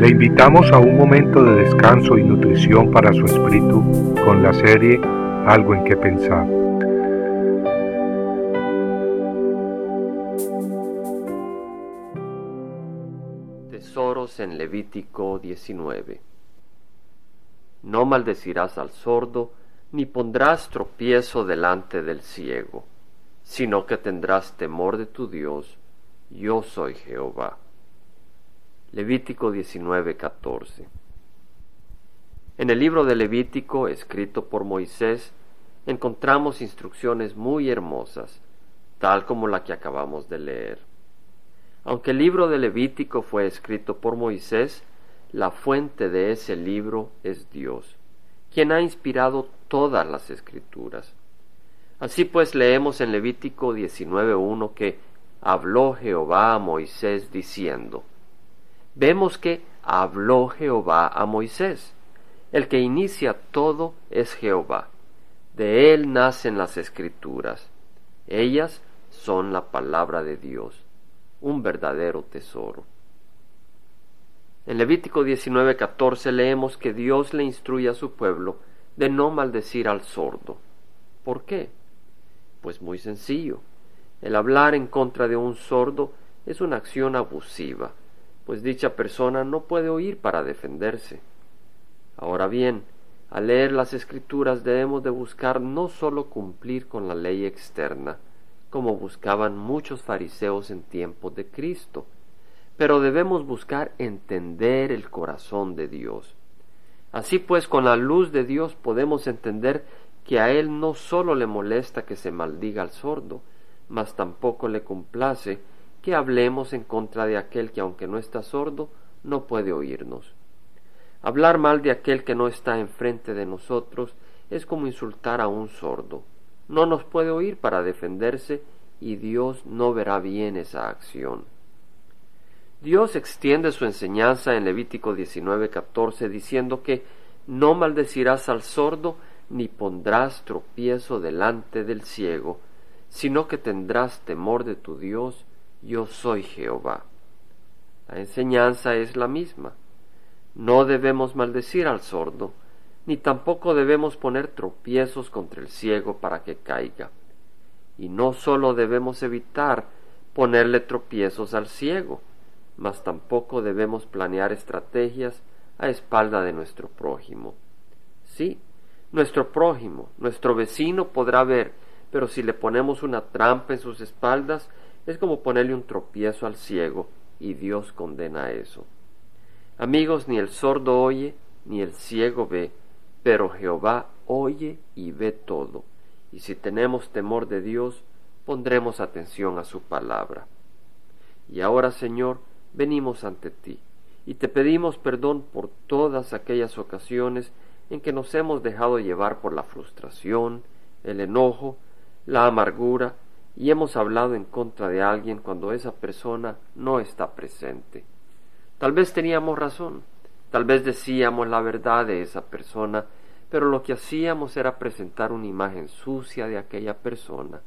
Le invitamos a un momento de descanso y nutrición para su espíritu con la serie Algo en que pensar. Tesoros en Levítico 19. No maldecirás al sordo, ni pondrás tropiezo delante del ciego, sino que tendrás temor de tu Dios, yo soy Jehová. Levítico 19:14 En el libro de Levítico, escrito por Moisés, encontramos instrucciones muy hermosas, tal como la que acabamos de leer. Aunque el libro de Levítico fue escrito por Moisés, la fuente de ese libro es Dios, quien ha inspirado todas las escrituras. Así pues leemos en Levítico 19.1 que habló Jehová a Moisés diciendo, vemos que habló Jehová a Moisés. El que inicia todo es Jehová. De él nacen las escrituras. Ellas son la palabra de Dios, un verdadero tesoro. En Levítico 19:14 leemos que Dios le instruye a su pueblo de no maldecir al sordo. ¿Por qué? Pues muy sencillo. El hablar en contra de un sordo es una acción abusiva, pues dicha persona no puede oír para defenderse. Ahora bien, al leer las escrituras debemos de buscar no sólo cumplir con la ley externa, como buscaban muchos fariseos en tiempos de Cristo, pero debemos buscar entender el corazón de Dios. Así pues, con la luz de Dios podemos entender que a Él no sólo le molesta que se maldiga al sordo, mas tampoco le complace que hablemos en contra de aquel que aunque no está sordo, no puede oírnos. Hablar mal de aquel que no está enfrente de nosotros es como insultar a un sordo. No nos puede oír para defenderse y Dios no verá bien esa acción. Dios extiende su enseñanza en Levítico 19:14 diciendo que no maldecirás al sordo ni pondrás tropiezo delante del ciego, sino que tendrás temor de tu Dios yo soy Jehová. La enseñanza es la misma. No debemos maldecir al sordo, ni tampoco debemos poner tropiezos contra el ciego para que caiga. Y no sólo debemos evitar ponerle tropiezos al ciego, mas tampoco debemos planear estrategias a espalda de nuestro prójimo. Sí, nuestro prójimo, nuestro vecino podrá ver, pero si le ponemos una trampa en sus espaldas, es como ponerle un tropiezo al ciego y Dios condena eso. Amigos, ni el sordo oye, ni el ciego ve, pero Jehová oye y ve todo. Y si tenemos temor de Dios, pondremos atención a su palabra. Y ahora, Señor, venimos ante ti, y te pedimos perdón por todas aquellas ocasiones en que nos hemos dejado llevar por la frustración, el enojo, la amargura y hemos hablado en contra de alguien cuando esa persona no está presente. Tal vez teníamos razón, tal vez decíamos la verdad de esa persona, pero lo que hacíamos era presentar una imagen sucia de aquella persona,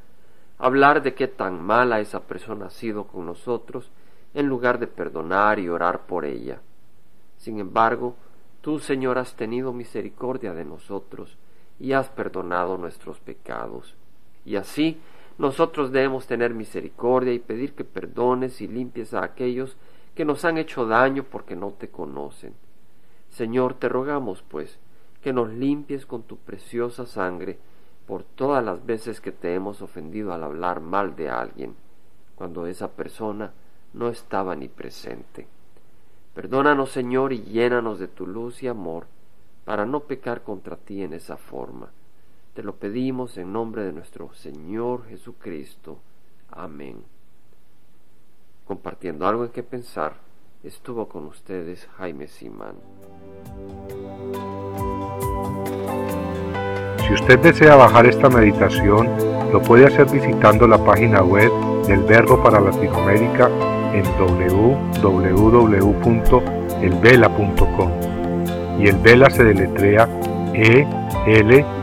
hablar de qué tan mala esa persona ha sido con nosotros, en lugar de perdonar y orar por ella. Sin embargo, tú, Señor, has tenido misericordia de nosotros y has perdonado nuestros pecados. Y así nosotros debemos tener misericordia y pedir que perdones y limpies a aquellos que nos han hecho daño porque no te conocen. Señor, te rogamos, pues, que nos limpies con tu preciosa sangre por todas las veces que te hemos ofendido al hablar mal de alguien, cuando esa persona no estaba ni presente. Perdónanos, Señor, y llénanos de tu luz y amor, para no pecar contra ti en esa forma. Te lo pedimos en nombre de nuestro Señor Jesucristo. Amén. Compartiendo algo en que pensar, estuvo con ustedes Jaime Simán. Si usted desea bajar esta meditación, lo puede hacer visitando la página web del Verbo para Latinoamérica en www.elvela.com. Y el Vela se deletrea E L